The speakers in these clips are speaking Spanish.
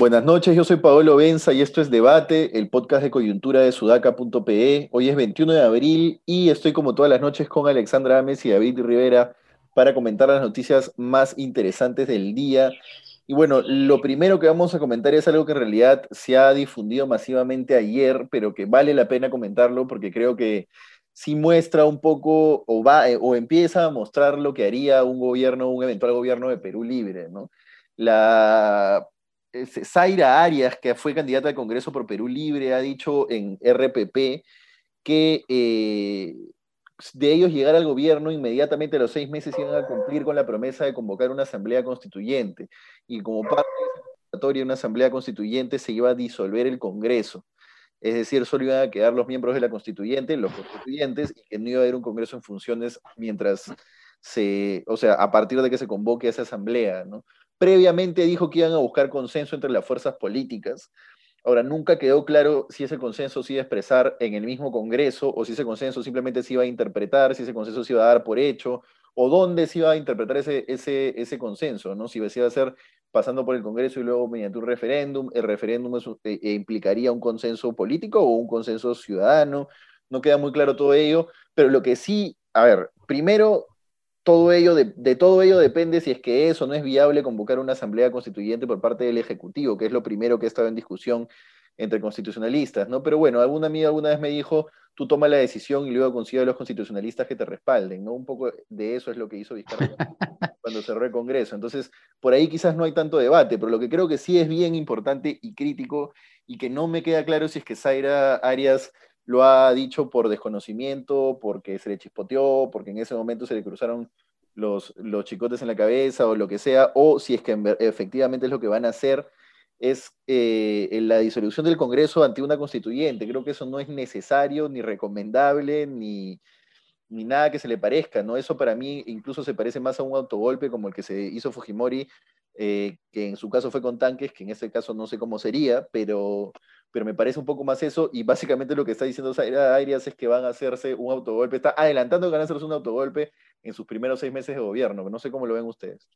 Buenas noches, yo soy Paolo Benza y esto es Debate, el podcast de coyuntura de sudaca.pe. Hoy es 21 de abril y estoy como todas las noches con Alexandra Ames y David Rivera para comentar las noticias más interesantes del día. Y bueno, lo primero que vamos a comentar es algo que en realidad se ha difundido masivamente ayer, pero que vale la pena comentarlo porque creo que sí muestra un poco o va eh, o empieza a mostrar lo que haría un gobierno, un eventual gobierno de Perú libre, ¿no? La Zaira Arias, que fue candidata al Congreso por Perú Libre, ha dicho en RPP que eh, de ellos llegar al gobierno, inmediatamente a los seis meses iban a cumplir con la promesa de convocar una asamblea constituyente. Y como parte de esa convocatoria una asamblea constituyente se iba a disolver el Congreso. Es decir, solo iban a quedar los miembros de la constituyente, los constituyentes, y que no iba a haber un Congreso en funciones mientras se, o sea, a partir de que se convoque esa asamblea, ¿no? Previamente dijo que iban a buscar consenso entre las fuerzas políticas. Ahora, nunca quedó claro si ese consenso se iba a expresar en el mismo Congreso o si ese consenso simplemente se iba a interpretar, si ese consenso se iba a dar por hecho o dónde se iba a interpretar ese, ese, ese consenso, ¿no? Si se iba a hacer pasando por el Congreso y luego mediante un referéndum, el referéndum eh, eh, implicaría un consenso político o un consenso ciudadano, no queda muy claro todo ello, pero lo que sí, a ver, primero todo ello, de, todo ello depende si es que eso no es viable convocar una asamblea constituyente por parte del Ejecutivo, que es lo primero que ha estado en discusión entre constitucionalistas, ¿no? Pero bueno, alguna amiga alguna vez me dijo, tú toma la decisión y luego consigue a los constitucionalistas que te respalden, ¿no? Un poco de eso es lo que hizo Vizcarra cuando cerró el Congreso. Entonces, por ahí quizás no hay tanto debate, pero lo que creo que sí es bien importante y crítico y que no me queda claro si es que Zaira Arias lo ha dicho por desconocimiento, porque se le chispoteó, porque en ese momento se le cruzaron los, los chicotes en la cabeza o lo que sea, o si es que efectivamente es lo que van a hacer, es eh, la disolución del Congreso ante una constituyente. Creo que eso no es necesario, ni recomendable, ni, ni nada que se le parezca, ¿no? Eso para mí incluso se parece más a un autogolpe como el que se hizo Fujimori, eh, que en su caso fue con tanques, que en este caso no sé cómo sería, pero pero me parece un poco más eso, y básicamente lo que está diciendo Arias es que van a hacerse un autogolpe, está adelantando que van a hacerse un autogolpe en sus primeros seis meses de gobierno, no sé cómo lo ven ustedes.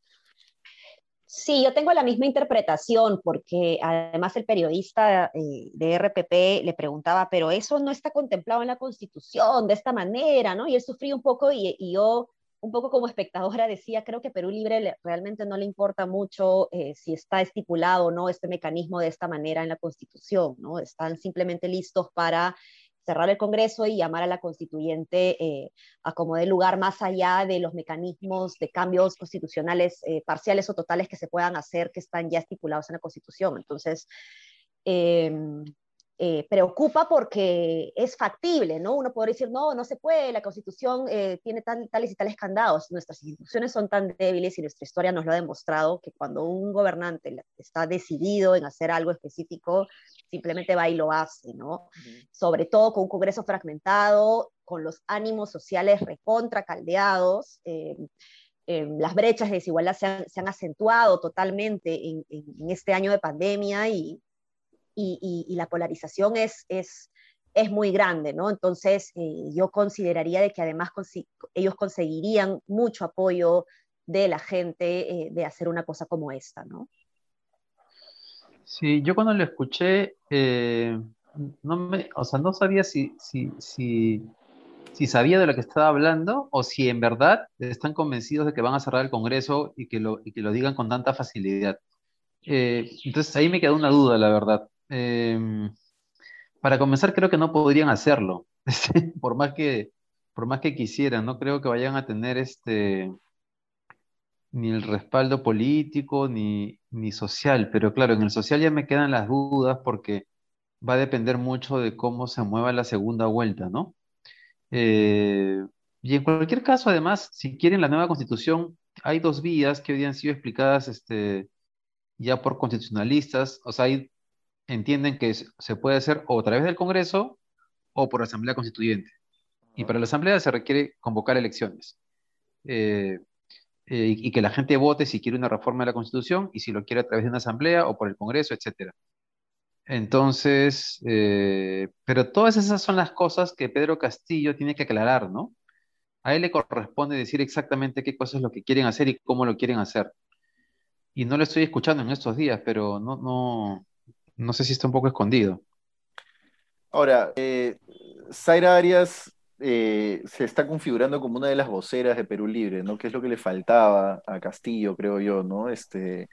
Sí, yo tengo la misma interpretación, porque además el periodista eh, de RPP le preguntaba, pero eso no está contemplado en la Constitución de esta manera, ¿no? Y él sufrió un poco y, y yo un poco como espectadora decía, creo que Perú Libre realmente no le importa mucho eh, si está estipulado o no este mecanismo de esta manera en la Constitución, ¿no? Están simplemente listos para cerrar el Congreso y llamar a la constituyente eh, a como de lugar más allá de los mecanismos de cambios constitucionales eh, parciales o totales que se puedan hacer que están ya estipulados en la Constitución. Entonces, em, eh, preocupa porque es factible, ¿no? Uno podría decir, no, no se puede, la Constitución eh, tiene tales y tales candados, nuestras instituciones son tan débiles y nuestra historia nos lo ha demostrado que cuando un gobernante está decidido en hacer algo específico, simplemente va y lo hace, ¿no? Sobre todo con un Congreso fragmentado, con los ánimos sociales recontra caldeados. Eh, las brechas de desigualdad se han, acentuado totalmente en, en, este año de pandemia y, y, la polarización es, es, es, muy grande, ¿no? Entonces, eh, yo consideraría de que además ellos conseguirían mucho apoyo de la gente eh, de hacer una cosa como esta, ¿no? Sí, yo cuando lo escuché, eh, no me, o sea, no sabía si, si, si, si, sabía de lo que estaba hablando o si en verdad están convencidos de que van a cerrar el Congreso y que lo, y que lo digan con tanta facilidad. entonces ahí me quedó una duda, la verdad. Em, para comenzar, creo que no podrían hacerlo, por más que, por más que quisieran, no creo que vayan a tener este, ni el respaldo político ni, ni social, pero claro, en el social ya me quedan las dudas porque va a depender mucho de cómo se mueva la segunda vuelta, ¿no? Eh, y en cualquier caso, además, si quieren la nueva constitución, hay dos vías que hoy han sido explicadas este, ya por constitucionalistas, o sea, hay entienden que se puede hacer o a través del Congreso o por Asamblea Constituyente. Y para la Asamblea se requiere convocar elecciones. Eh, eh, y que la gente vote si quiere una reforma de la Constitución y si lo quiere a través de una Asamblea o por el Congreso, etc. Entonces, eh, pero todas esas son las cosas que Pedro Castillo tiene que aclarar, ¿no? A él le corresponde decir exactamente qué cosas es lo que quieren hacer y cómo lo quieren hacer. Y no lo estoy escuchando en estos días, pero no, no, no sé si está un poco escondido. Ahora, eh, Zaira Arias eh, se está configurando como una de las voceras de Perú Libre, ¿no? Que es lo que le faltaba a Castillo, creo yo, ¿no? Este,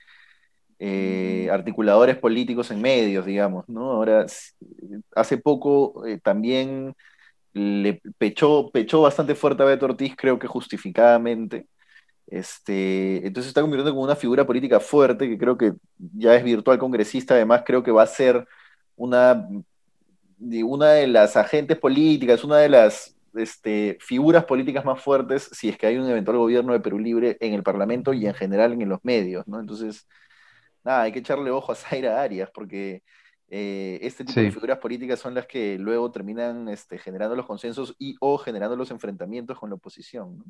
eh, articuladores políticos en medios, digamos, ¿no? Ahora, hace poco eh, también le pechó, pechó bastante fuerte a Beto Ortiz, creo que justificadamente. Este, entonces se está convirtiendo como una figura política fuerte, que creo que ya es virtual congresista, además creo que va a ser una, una de las agentes políticas, una de las este, figuras políticas más fuertes si es que hay un eventual gobierno de Perú Libre en el Parlamento y en general en los medios, ¿no? Entonces, nada, hay que echarle ojo a Zaira Arias, porque eh, este tipo de figuras políticas son las que luego terminan este, generando los consensos y o generando los enfrentamientos con la oposición.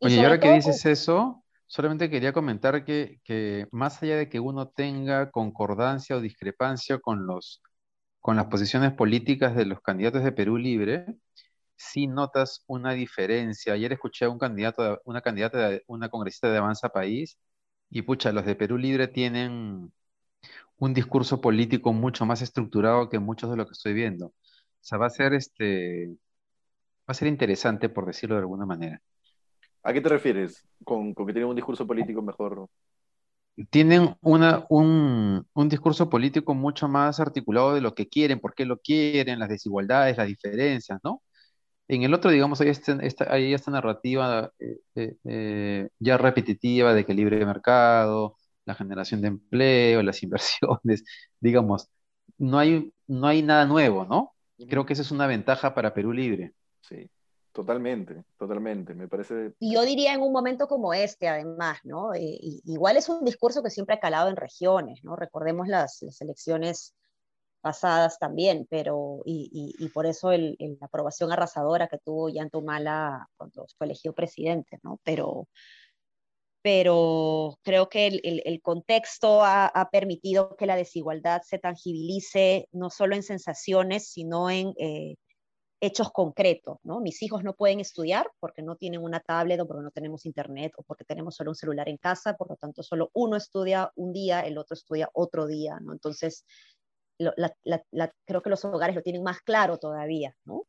Oye, y ahora que dices eso, solamente quería comentar que, que, más allá de que uno tenga concordancia o discrepancia con, los, con las posiciones políticas de los candidatos de Perú Libre, sí notas una diferencia. Ayer escuché a un candidato, una candidata, una congresista de Avanza País, y pucha, los de Perú Libre tienen un discurso político mucho más estructurado que muchos de lo que estoy viendo. O sea, va a ser este, va a ser interesante, por decirlo de alguna manera. ¿A qué te refieres con, que tienen un discurso político mejor? Tienen una, un, un, discurso político mucho más articulado de lo que quieren, por qué lo quieren, las desigualdades, las diferencias, ¿no? En el otro, digamos, hay esta, esta, esta narrativa eh, eh, eh, ya repetitiva de que libre mercado, la generación de empleo, las inversiones, digamos, no hay, no hay nada nuevo, ¿no? Creo que esa es una ventaja para Perú Libre. Sí, totalmente, totalmente, me parece. Y yo diría en un momento como este, además, ¿no? igual es un discurso que siempre ha calado en regiones, ¿no? Recordemos las, las elecciones pasadas también, pero y, y, por eso el, la aprobación arrasadora que tuvo Yantumala cuando fue elegido presidente, ¿no? Pero, pero creo que el, el, contexto ha, ha, permitido que la desigualdad se tangibilice no solo en sensaciones, sino en eh, hechos concretos, ¿no? Mis hijos no pueden estudiar porque no tienen una tablet o porque no tenemos internet o porque tenemos solo un celular en casa, por lo tanto solo uno estudia un día, el otro estudia otro día, ¿no? Entonces, creo que los hogares lo tienen más claro todavía, ¿no?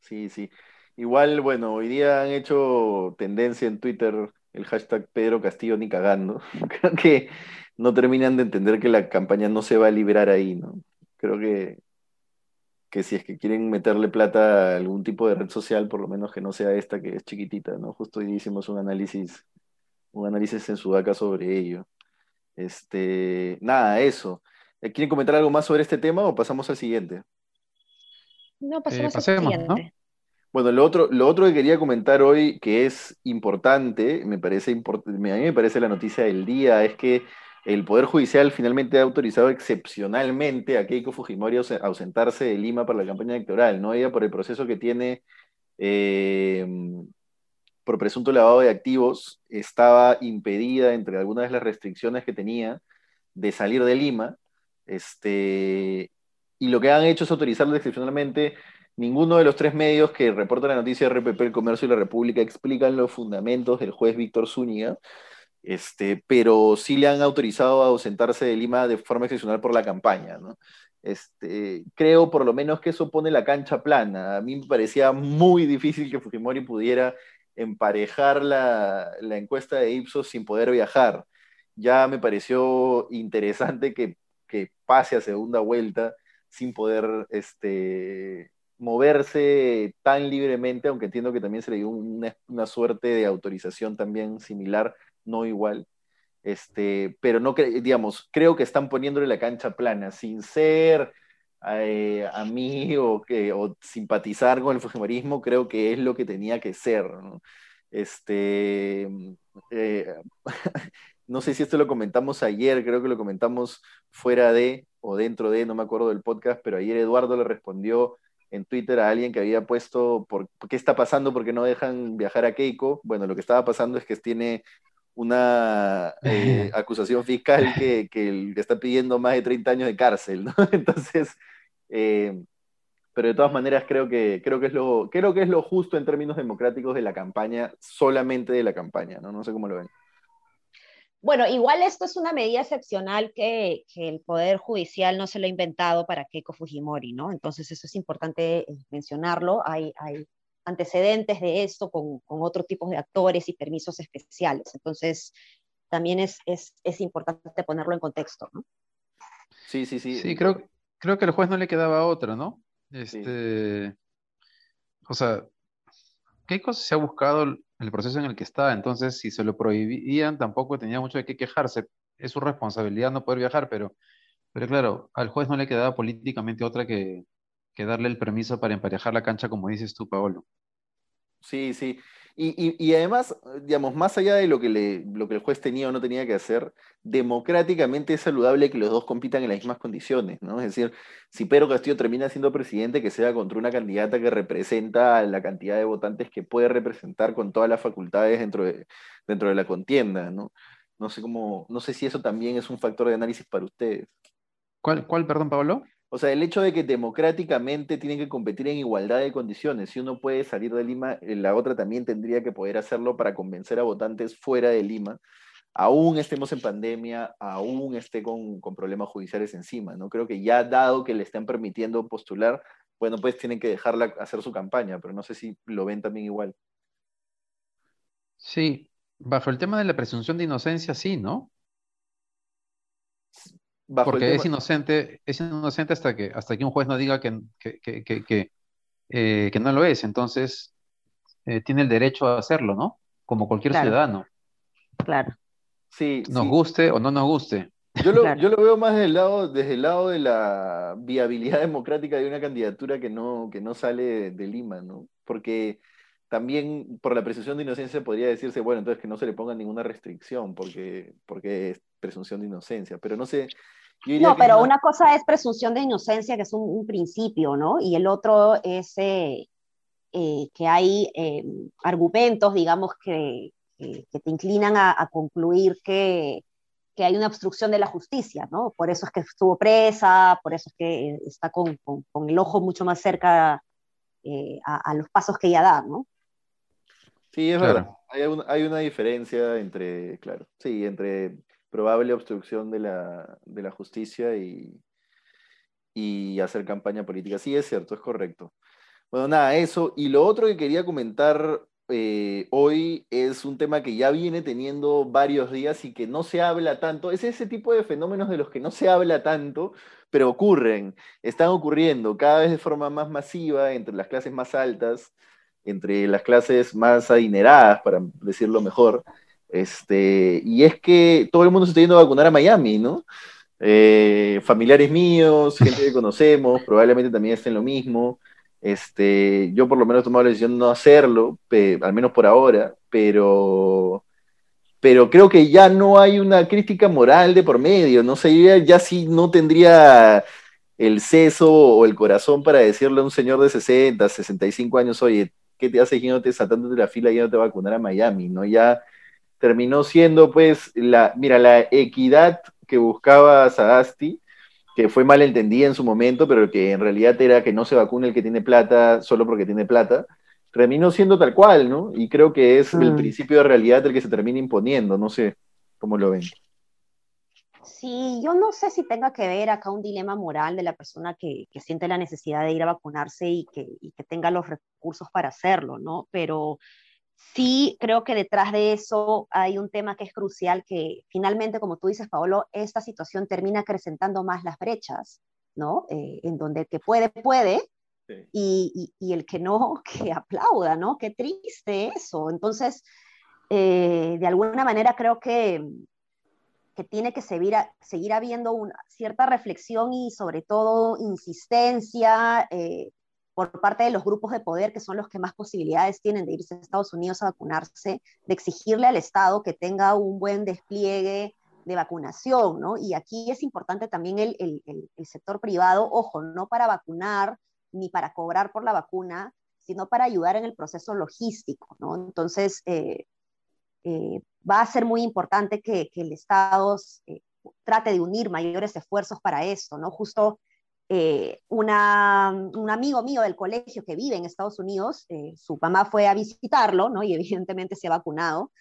Sí, sí. Igual, bueno, hoy día han hecho tendencia en Twitter el hashtag Pedro Castillo ni cagando. Creo que no terminan de entender que la campaña no se va a liberar ahí, ¿no? Creo que, que si es que quieren meterle plata a algún tipo de red social, por lo menos que no sea esta que es chiquitita, ¿no? Justo hoy hicimos un análisis, un análisis en Sudaca sobre ello. Este, nada, eso. Eh, ¿Quieren comentar algo más sobre este tema o pasamos al siguiente? No, pasemos al siguiente. Bueno, lo otro, lo otro que quería comentar hoy, que es importante, me parece a mí me parece la noticia del día, es que el Poder Judicial finalmente ha autorizado excepcionalmente a Keiko Fujimori a ausentarse de Lima para la campaña electoral, ¿no? Ella por el proceso que tiene eh, por presunto lavado de activos, estaba impedida, entre algunas de las restricciones que tenía, de salir de Lima, este, y lo que han hecho es autorizarlo excepcionalmente. Ninguno de los tres medios que reportan la noticia de RPP, El Comercio y La República explican los fundamentos del juez Víctor Zúñiga, este, pero sí le han autorizado a ausentarse de Lima de forma excepcional por la campaña. Este, creo por lo menos que eso pone la cancha plana. A mí me parecía muy difícil que Fujimori pudiera emparejar la, encuesta de Ipsos sin poder viajar. Ya me pareció interesante que que pase a segunda vuelta sin poder este, moverse tan libremente, aunque entiendo que también se le dio una, suerte de autorización también similar, no igual. Este, pero no digamos, creo que están poniéndole la cancha plana, sin ser eh, a mí o, que, o simpatizar con el fujimorismo, creo que es lo que tenía que ser. Este, eh, no sé si esto lo comentamos ayer, creo que lo comentamos fuera de o dentro de, no me acuerdo del podcast, pero ayer Eduardo le respondió en Twitter a alguien que había puesto, por, ¿qué está pasando? porque no dejan viajar a Keiko? Bueno, lo que estaba pasando es que tiene una eh, acusación fiscal que, que, está pidiendo más de 30 años de cárcel, ¿no? Entonces, eh, pero de todas maneras creo que, creo, que es lo, creo que es lo justo en términos democráticos de la campaña, solamente de la campaña, ¿no? No sé cómo lo ven. Bueno, igual esto es una medida excepcional que, que, el Poder Judicial no se lo ha inventado para Keiko Fujimori, ¿no? Entonces eso es importante eh, mencionarlo. Hay, hay antecedentes de esto con, con otros tipos de actores y permisos especiales. Entonces también es, es, es importante ponerlo en contexto, ¿no? Sí, sí, sí. Sí, creo, creo que al juez no le quedaba otra, ¿no? Este, o sea, ¿qué cosa se ha buscado el proceso en el que está? Entonces, si se lo prohibían, tampoco tenía mucho de qué quejarse. Es su responsabilidad no poder viajar, pero, pero claro, al juez no le quedaba políticamente otra que, que darle el permiso para emparejar la cancha, como dices tú, Paolo. Sí, sí. Y, además, digamos, más allá de lo que, le, lo que el juez tenía o no tenía que hacer, democráticamente es saludable que los dos compitan en las mismas condiciones, ¿no? Es decir, si Pedro Castillo termina siendo presidente, que sea contra una candidata que representa la cantidad de votantes que puede representar con todas las facultades dentro de, dentro de la contienda, ¿no? No sé cómo, no sé si eso también es un factor de análisis para ustedes. ¿Cuál, cuál perdón, Pablo? O sea, el hecho de que democráticamente tienen que competir en igualdad de condiciones, si uno puede salir de Lima, eh, la otra también tendría que poder hacerlo para convencer a votantes fuera de Lima, aún estemos en pandemia, aún esté con, problemas judiciales encima, ¿no? Creo que ya dado que le están permitiendo postular, bueno, pues tienen que dejarla hacer su campaña, pero no sé si lo ven también igual. Sí, bajo el tema de la presunción de inocencia, sí, ¿no? Porque es inocente, es inocente hasta que, hasta que un juez no diga que, que, eh, no lo es. Entonces, eh, tiene el derecho a hacerlo, ¿no? Como cualquier ciudadano. Claro. Sí, nos guste o no nos guste. Yo lo, yo lo veo más desde el, lado, desde el lado de la viabilidad democrática de una candidatura que no, que no sale de, Lima, ¿no? Porque también por la presunción de inocencia podría decirse, bueno, entonces que no se le ponga ninguna restricción porque, porque es presunción de inocencia, pero no sé, no, pero una cosa es presunción de inocencia, que es un, principio, ¿no? Y el otro es eh, eh, que hay eh, argumentos, digamos, que, que, te inclinan a, concluir que, que, hay una obstrucción de la justicia, ¿no? Por eso es que estuvo presa, por eso es que está con, con, el ojo mucho más cerca a, a, los pasos que ella da, ¿no? Sí, es verdad. Hay, hay una diferencia entre, claro, sí, entre probable obstrucción de la, de la justicia y, y hacer campaña política. Sí, es cierto, es correcto. Bueno, nada, eso. Y lo otro que quería comentar eh, hoy es un tema que ya viene teniendo varios días y que no se habla tanto. Es ese tipo de fenómenos de los que no se habla tanto, pero ocurren, están ocurriendo cada vez de forma más masiva entre las clases más altas, entre las clases más adineradas, para decirlo mejor. Este, y es que todo el mundo se está yendo a vacunar a Miami, ¿no? Eh, familiares míos, gente que conocemos, probablemente también estén lo mismo. Este, yo por lo menos he tomado la decisión de no hacerlo, al menos por ahora, pero, pero creo que ya no hay una crítica moral de por medio, no sé, ya, sí no tendría el seso o el corazón para decirle a un señor de 60, 65 años, oye, ¿qué te hace yéndote saltándote la fila y no te vacunar a Miami? ¿no? Ya terminó siendo pues la, mira, la equidad que buscaba Sadasti, que fue mal entendida en su momento, pero que en realidad era que no se vacune el que tiene plata solo porque tiene plata, terminó siendo tal cual, ¿no? Y creo que es el mm. principio de realidad el que se termina imponiendo, no sé cómo lo ven. Sí, yo no sé si tenga que ver acá un dilema moral de la persona que, que siente la necesidad de ir a vacunarse y que, y que tenga los recursos para hacerlo, ¿no? Pero sí creo que detrás de eso hay un tema que es crucial, que finalmente, como tú dices, Paolo, esta situación termina acrecentando más las brechas, ¿no? Eh, en donde el que puede, puede, y, el que no, que aplauda, ¿no? Qué triste eso. Entonces, eh, de alguna manera creo que, que tiene que seguir, seguir habiendo una cierta reflexión y sobre todo insistencia. Eh, por parte de los grupos de poder, que son los que más posibilidades tienen de irse a Estados Unidos a vacunarse, de exigirle al Estado que tenga un buen despliegue de vacunación, ¿no? Y aquí es importante también el, el, el, sector privado, ojo, no para vacunar ni para cobrar por la vacuna, sino para ayudar en el proceso logístico, ¿no? Entonces, eh, eh, va a ser muy importante que, el Estado eh, trate de unir mayores esfuerzos para esto, ¿no? Justo eh, un amigo mío del colegio que vive en Estados Unidos, su mamá fue a visitarlo, ¿no? Y evidentemente se ha vacunado.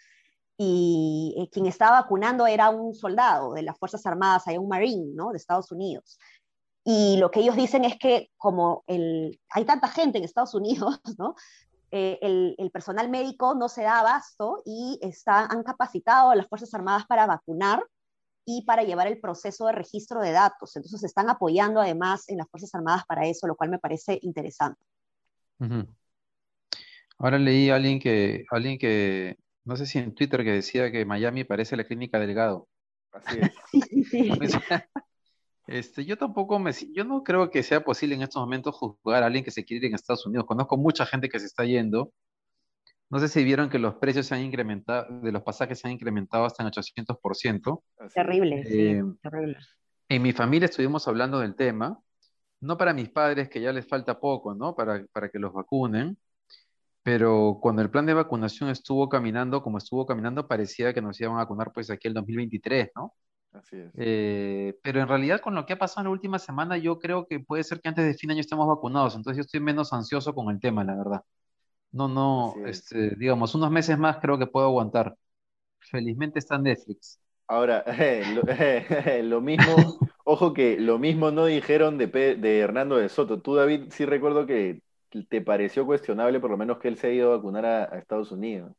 Y quien estaba vacunando era un soldado de las Fuerzas Armadas, hay un Marine, ¿no? De Estados Unidos. Y lo que ellos dicen es que como el, hay tanta gente en Estados Unidos, ¿no? Eh, el, personal médico no se da abasto y está, han capacitado a las Fuerzas Armadas para vacunar y para llevar el proceso de registro de datos. Entonces están apoyando además en las Fuerzas Armadas para eso, lo cual me parece interesante. Ahora leí a alguien que, alguien que, no sé si en Twitter, que decía que Miami parece la clínica Delgado. Así es. sí, sí. Este, yo tampoco me, yo no creo que sea posible en estos momentos juzgar a alguien que se quiere ir en Estados Unidos. Conozco mucha gente que se está yendo. No sé si vieron que los precios se han incrementado, de los pasajes se han incrementado hasta en 800%. Terrible, sí, eh, terrible. En mi familia estuvimos hablando del tema, no para mis padres, que ya les falta poco, ¿no? Para, para que los vacunen, pero cuando el plan de vacunación estuvo caminando como estuvo caminando, parecía que nos iban a vacunar pues aquí el 2023, ¿no? Así es. Eh, pero en realidad con lo que ha pasado en la última semana, yo creo que puede ser que antes de fin de año estemos vacunados, entonces yo estoy menos ansioso con el tema, la verdad. No, no, este, digamos, unos meses más creo que puedo aguantar. Felizmente está Netflix. Ahora, lo, mismo, ojo que lo mismo no dijeron de, de Hernando de Soto. Tú, David, sí recuerdo que te pareció cuestionable por lo menos que él se ha ido a vacunar a Estados Unidos.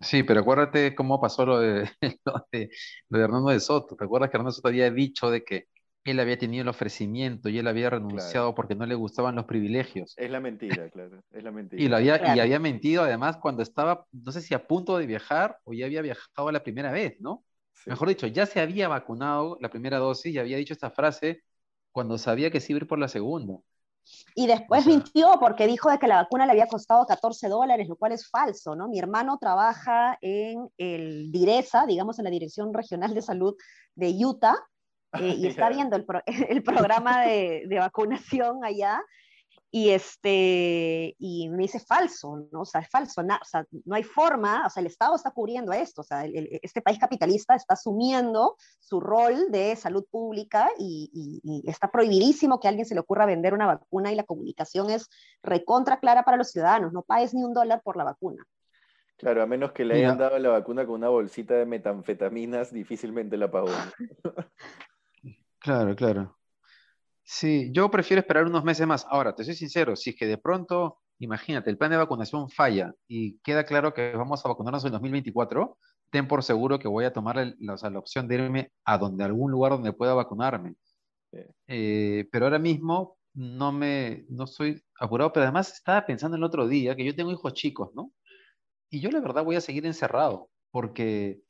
Sí, pero acuérdate cómo pasó lo de, lo de, Hernando de Soto. ¿Te acuerdas que Hernando de Soto había dicho de que él había tenido el ofrecimiento y él había renunciado porque no le gustaban los privilegios? Es la mentira, claro, es la mentira. Y, lo había, y había mentido además cuando estaba, no sé si a punto de viajar o ya había viajado la primera vez, ¿no? Mejor dicho, ya se había vacunado la primera dosis y había dicho esta frase cuando sabía que sí iba a ir por la segunda. Y después mintió porque dijo de que la vacuna le había costado 14 dólares, lo cual es falso, ¿no? Mi hermano trabaja en el DIRESA, digamos en la Dirección Regional de Salud de Utah, eh, y está viendo el, el programa de, de, vacunación allá, y, este, y me dice falso, ¿no? O sea, es falso, o sea, no hay forma, o sea, el Estado está cubriendo esto, o sea, este país capitalista está asumiendo su rol de salud pública y, está prohibidísimo que a alguien se le ocurra vender una vacuna y la comunicación es recontra clara para los ciudadanos, no pagues ni un dólar por la vacuna. Claro, a menos que le hayan dado la vacuna con una bolsita de metanfetaminas, difícilmente la pagó. claro, claro. Sí, yo prefiero esperar unos meses más. Ahora, te soy sincero, si es que de pronto, imagínate, el plan de vacunación falla y queda claro que vamos a vacunarnos en 2024, ten por seguro que voy a tomar la, opción de irme a donde algún lugar donde pueda vacunarme. Eh, pero ahora mismo no me, no estoy apurado, pero además estaba pensando el otro día que yo tengo hijos chicos, ¿no? Y yo la verdad voy a seguir encerrado porque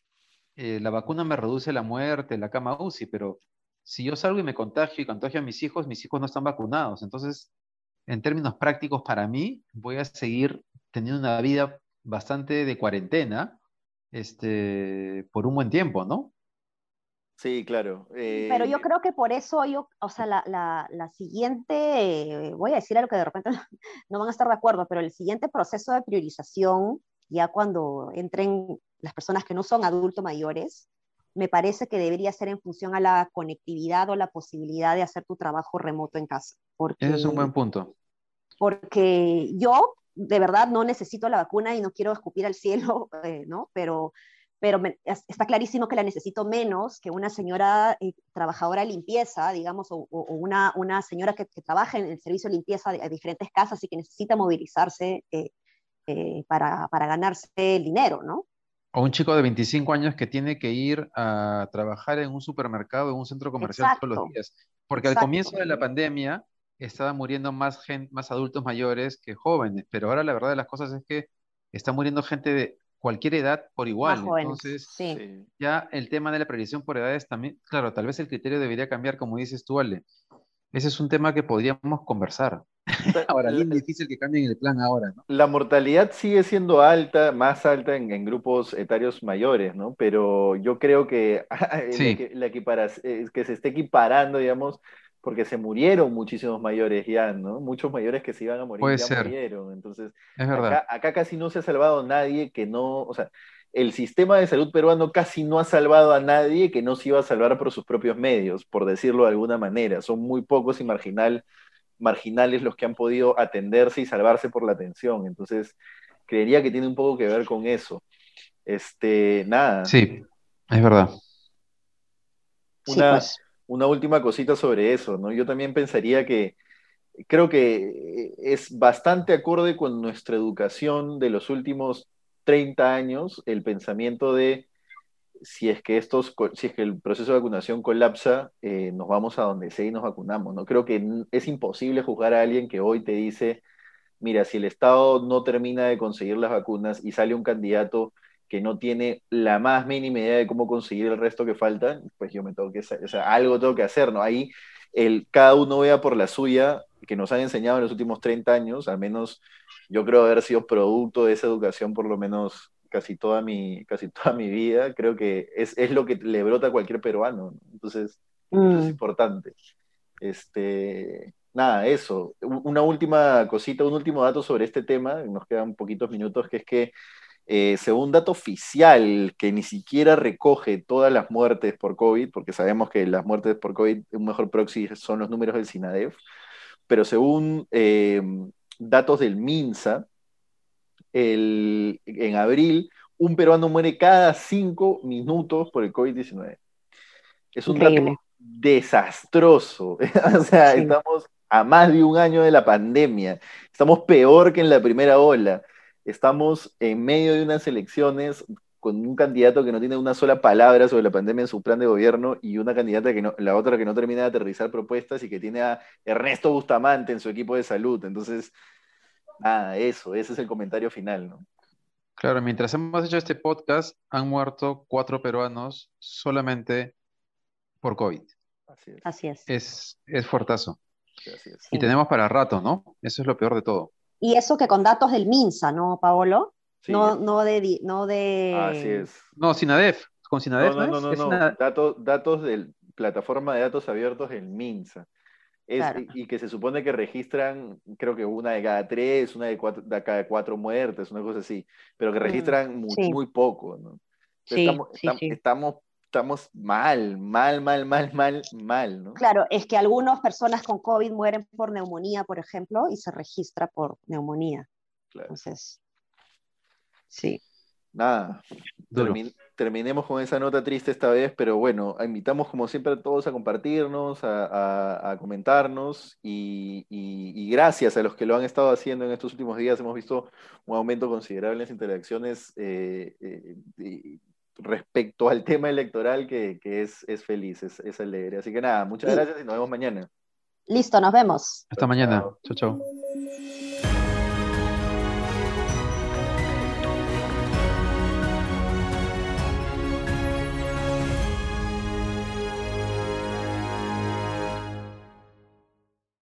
eh, la vacuna me reduce la muerte, la cama UCI, pero si yo salgo y me contagio y contagio a mis hijos, mis hijos no están vacunados. Entonces, en términos prácticos, para mí, voy a seguir teniendo una vida bastante de cuarentena este, por un buen tiempo, ¿no? Sí, claro. Pero yo eh, creo que por eso yo, o sea, la, la, siguiente, voy a decir algo que de repente no van a estar de acuerdo, pero el siguiente proceso de priorización, ya cuando entren las personas que no son adultos mayores, me parece que debería ser en función a la conectividad o la posibilidad de hacer tu trabajo remoto en casa. Porque, Ese es un buen punto. Porque yo, de verdad, no necesito la vacuna y no quiero escupir al cielo, eh, ¿no? Pero, pero está clarísimo que la necesito menos que una señora eh, trabajadora de limpieza, digamos, o, una, una, señora que, trabaja en el servicio de limpieza de, diferentes casas y que necesita movilizarse eh, para, para ganarse el dinero, ¿no? O un chico de 25 años que tiene que ir a trabajar en un supermercado, en un centro comercial todos los días. Porque al comienzo de la pandemia estaban muriendo más, más adultos mayores que jóvenes, pero ahora la verdad de las cosas es que está muriendo gente de cualquier edad por igual. Entonces, ya el tema de la previsión por edades también, claro, tal vez el criterio debería cambiar, como dices tú, Ale. Ese es un tema que podríamos conversar. ahora, bien difícil que cambien el plan ahora, ¿no? La mortalidad sigue siendo alta, más alta en, grupos etarios mayores, ¿no? Pero yo creo que, la, que se esté equiparando, digamos, porque se murieron muchísimos mayores ya, ¿no? Muchos mayores que se iban a morir ya murieron. Entonces, es verdad. Acá, acá, casi no se ha salvado nadie que no, o sea, el sistema de salud peruano casi no ha salvado a nadie que no se iba a salvar por sus propios medios, por decirlo de alguna manera. Son muy pocos y marginal, marginales los que han podido atenderse y salvarse por la atención. Entonces, creería que tiene un poco que ver con eso. Este, nada. Sí, es verdad. Una, pues. una última cosita sobre eso, ¿no? Yo también pensaría que creo que es bastante acorde con nuestra educación de los últimos 30 años, el pensamiento de si es que estos, si es que el proceso de vacunación colapsa, eh, nos vamos a donde sea y nos vacunamos, ¿no? Creo que es imposible juzgar a alguien que hoy te dice, mira, si el Estado no termina de conseguir las vacunas y sale un candidato que no tiene la más mínima idea de cómo conseguir el resto que falta, pues yo me tengo que, o sea, algo tengo que hacer, ¿no? Ahí el, cada uno vea por la suya, que nos han enseñado en los últimos 30 años, al menos yo creo haber sido producto de esa educación por lo menos casi toda mi, casi toda mi vida, creo que es, es lo que le brota a cualquier peruano, entonces eso es Mm. importante. Este, nada, eso. Una última cosita, un último dato sobre este tema, nos quedan poquitos minutos, que es que eh, según dato oficial, que ni siquiera recoge todas las muertes por COVID, porque sabemos que las muertes por COVID, un mejor proxy son los números del SINADEF, pero según eh, datos del MINSA, el, en abril, un peruano muere cada cinco minutos por el COVID-19. Es un Increíble. dato desastroso. o sea, Sí. estamos a más de un año de la pandemia. Estamos peor que en la primera ola. Estamos en medio de unas elecciones con un candidato que no tiene una sola palabra sobre la pandemia en su plan de gobierno y una candidata que no, la otra que no termina de aterrizar propuestas y que tiene a Ernesto Bustamante en su equipo de salud. Entonces, nada, eso, ese es el comentario final, ¿no? Claro, mientras hemos hecho este podcast, han muerto cuatro peruanos solamente por COVID. Así es, Así es. Es, es fuertazo. así es. Y Sí. tenemos para rato, ¿no? Eso es lo peor de todo. Y eso que con datos del MINSA, ¿no, Paolo? Sí, No, no de, no de... así es. No, Sinadef. Con Sinadef, No, no, ¿no no, no. Sina- Datos, datos de plataforma de datos abiertos del MINSA. Es- Claro. Y que se supone que registran, creo que una de cada tres, una de, cuatro, de cada cuatro muertes, una cosa así, pero que Mm, registran mu- sí. muy poco, ¿no? Sí, estamos, sí, estam- sí. estamos, estamos mal, mal, mal, mal, mal, mal, ¿no? Claro, es que algunas personas con COVID mueren por neumonía, por ejemplo, y se registra por neumonía. Claro. Entonces, sí. Nada, termin- terminemos con esa nota triste esta vez, pero bueno, invitamos como siempre a todos a compartirnos, a, a- a comentarnos y, y- y gracias a los que lo han estado haciendo en estos últimos días. Hemos visto un aumento considerable en las interacciones eh, eh, respecto al tema electoral que, que es, es feliz, es, es alegre. Así que nada, muchas Sí. gracias y nos vemos mañana. Listo, nos vemos. Hasta mañana. Chao, chao.